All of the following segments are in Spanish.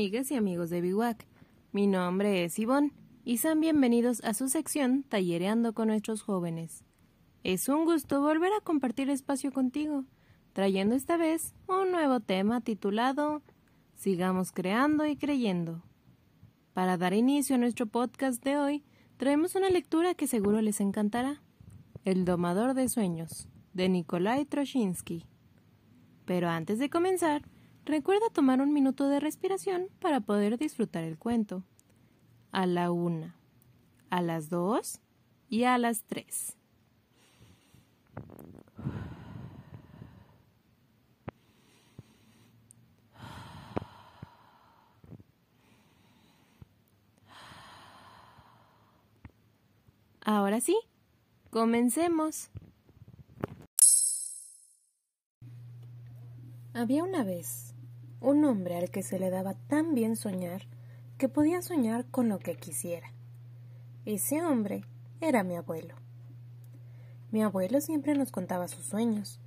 amigas y amigos de Biwak. Mi nombre es Ivonne y sean bienvenidos a su sección Tallereando con nuestros jóvenes. Es un gusto volver a compartir espacio contigo, trayendo esta vez un nuevo tema titulado Sigamos creando y creyendo. Para dar inicio a nuestro podcast de hoy, traemos una lectura que seguro les encantará. El domador de sueños, de Nikolai Troshinsky. Pero antes de comenzar, recuerda tomar un minuto de respiración para poder disfrutar el cuento. A la una, a las dos y a las tres. Ahora sí, comencemos. Había una vez un hombre al que se le daba tan bien soñar que podía soñar con lo que quisiera. Ese hombre era mi abuelo. Mi abuelo siempre nos contaba sus sueños.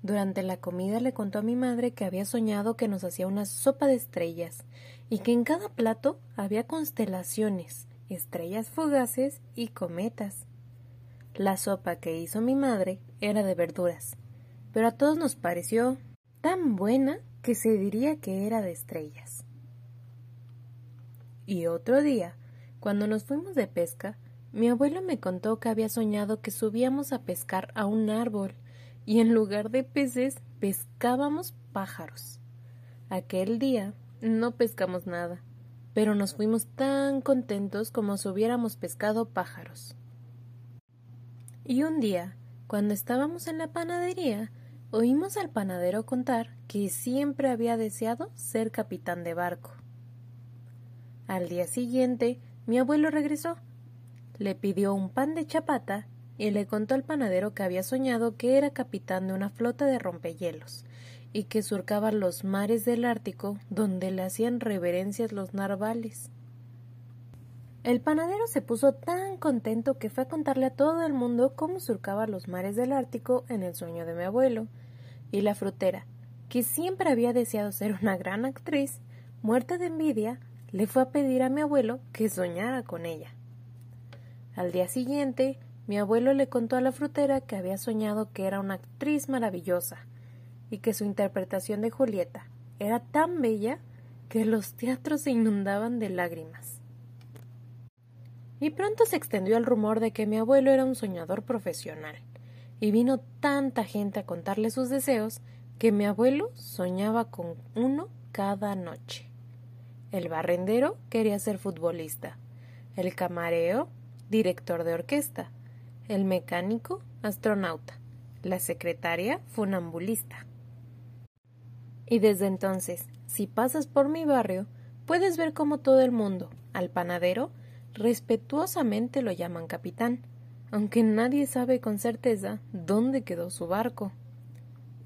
Durante la comida le contó a mi madre que había soñado que nos hacía una sopa de estrellas y que en cada plato había constelaciones, estrellas fugaces y cometas. La sopa que hizo mi madre era de verduras, pero a todos nos pareció tan buena que se diría que era de estrellas. Y otro día, cuando nos fuimos de pesca, mi abuelo me contó que había soñado que subíamos a pescar a un árbol y en lugar de peces pescábamos pájaros. Aquel día no pescamos nada, pero nos fuimos tan contentos como si hubiéramos pescado pájaros. Y un día, cuando estábamos en la panadería, Oímos al panadero contar que siempre había deseado ser capitán de barco. Al día siguiente, mi abuelo regresó. Le pidió un pan de chapata y le contó al panadero que había soñado que era capitán de una flota de rompehielos y que surcaba los mares del Ártico donde le hacían reverencias los narvales. El panadero se puso tan contento que fue a contarle a todo el mundo cómo surcaba los mares del Ártico en el sueño de mi abuelo, y la frutera, que siempre había deseado ser una gran actriz, muerta de envidia, le fue a pedir a mi abuelo que soñara con ella. Al día siguiente, mi abuelo le contó a la frutera que había soñado que era una actriz maravillosa y que su interpretación de Julieta era tan bella que los teatros se inundaban de lágrimas. Y pronto se extendió el rumor de que mi abuelo era un soñador profesional, y vino tanta gente a contarle sus deseos que mi abuelo soñaba con uno cada noche. El barrendero quería ser futbolista, el camareo director de orquesta, el mecánico astronauta, la secretaria funambulista. Y desde entonces, si pasas por mi barrio, puedes ver cómo todo el mundo, al panadero, respetuosamente lo llaman capitán, aunque nadie sabe con certeza dónde quedó su barco.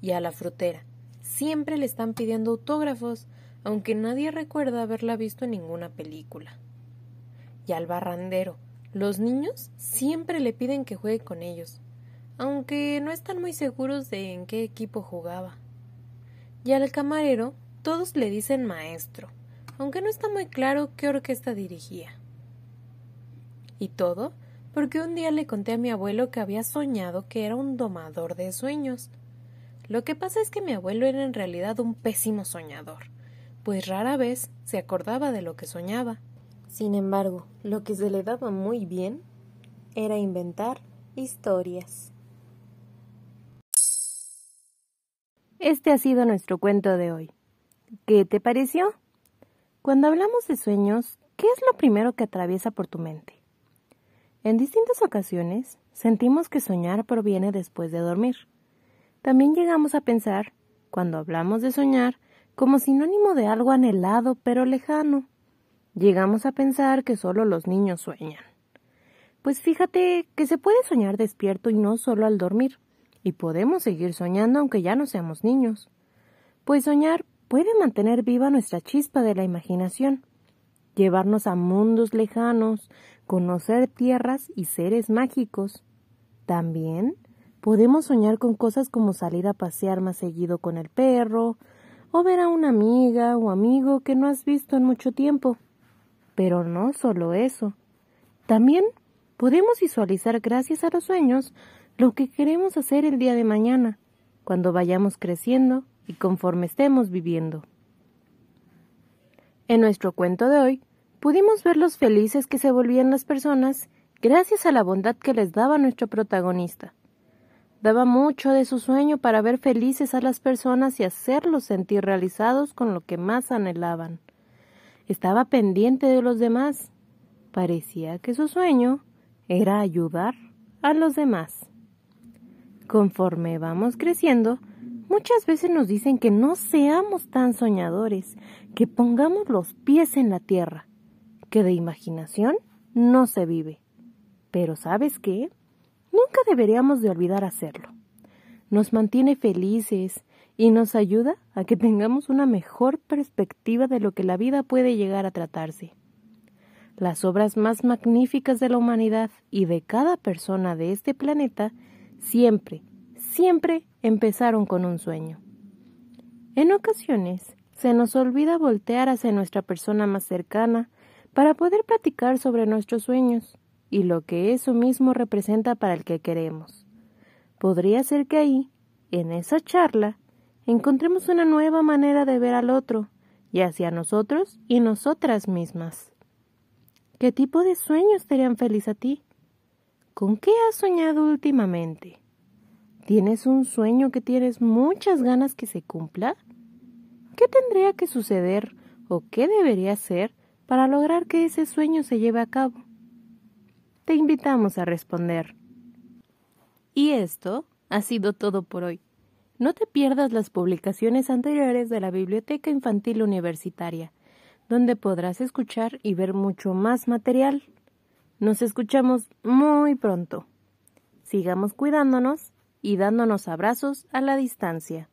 Y a la frutera, siempre le están pidiendo autógrafos, aunque nadie recuerda haberla visto en ninguna película. Y al barrandero, los niños siempre le piden que juegue con ellos, aunque no están muy seguros de en qué equipo jugaba. Y al camarero, todos le dicen maestro, aunque no está muy claro qué orquesta dirigía. Y todo porque un día le conté a mi abuelo que había soñado que era un domador de sueños. Lo que pasa es que mi abuelo era en realidad un pésimo soñador, pues rara vez se acordaba de lo que soñaba. Sin embargo, lo que se le daba muy bien era inventar historias. Este ha sido nuestro cuento de hoy. ¿Qué te pareció? Cuando hablamos de sueños, ¿qué es lo primero que atraviesa por tu mente? En distintas ocasiones sentimos que soñar proviene después de dormir. También llegamos a pensar, cuando hablamos de soñar, como sinónimo de algo anhelado pero lejano. Llegamos a pensar que solo los niños sueñan. Pues fíjate que se puede soñar despierto y no solo al dormir, y podemos seguir soñando aunque ya no seamos niños. Pues soñar puede mantener viva nuestra chispa de la imaginación, llevarnos a mundos lejanos, conocer tierras y seres mágicos. También podemos soñar con cosas como salir a pasear más seguido con el perro, o ver a una amiga o amigo que no has visto en mucho tiempo. Pero no solo eso. También podemos visualizar gracias a los sueños lo que queremos hacer el día de mañana, cuando vayamos creciendo y conforme estemos viviendo. En nuestro cuento de hoy, pudimos ver los felices que se volvían las personas gracias a la bondad que les daba nuestro protagonista. Daba mucho de su sueño para ver felices a las personas y hacerlos sentir realizados con lo que más anhelaban. Estaba pendiente de los demás. Parecía que su sueño era ayudar a los demás. Conforme vamos creciendo, muchas veces nos dicen que no seamos tan soñadores, que pongamos los pies en la tierra, que de imaginación no se vive. Pero ¿sabes qué? Nunca deberíamos de olvidar hacerlo. Nos mantiene felices y nos ayuda a que tengamos una mejor perspectiva de lo que la vida puede llegar a tratarse. Las obras más magníficas de la humanidad y de cada persona de este planeta siempre, siempre empezaron con un sueño. En ocasiones se nos olvida voltear hacia nuestra persona más cercana para poder platicar sobre nuestros sueños y lo que eso mismo representa para el que queremos. Podría ser que ahí, en esa charla, encontremos una nueva manera de ver al otro y hacia nosotros y nosotras mismas. ¿Qué tipo de sueños te harían feliz a ti? ¿Con qué has soñado últimamente? ¿Tienes un sueño que tienes muchas ganas que se cumpla? ¿Qué tendría que suceder o qué debería ser para lograr que ese sueño se lleve a cabo? Te invitamos a responder. Y esto ha sido todo por hoy. No te pierdas las publicaciones anteriores de la Biblioteca Infantil Universitaria, donde podrás escuchar y ver mucho más material. Nos escuchamos muy pronto. Sigamos cuidándonos y dándonos abrazos a la distancia.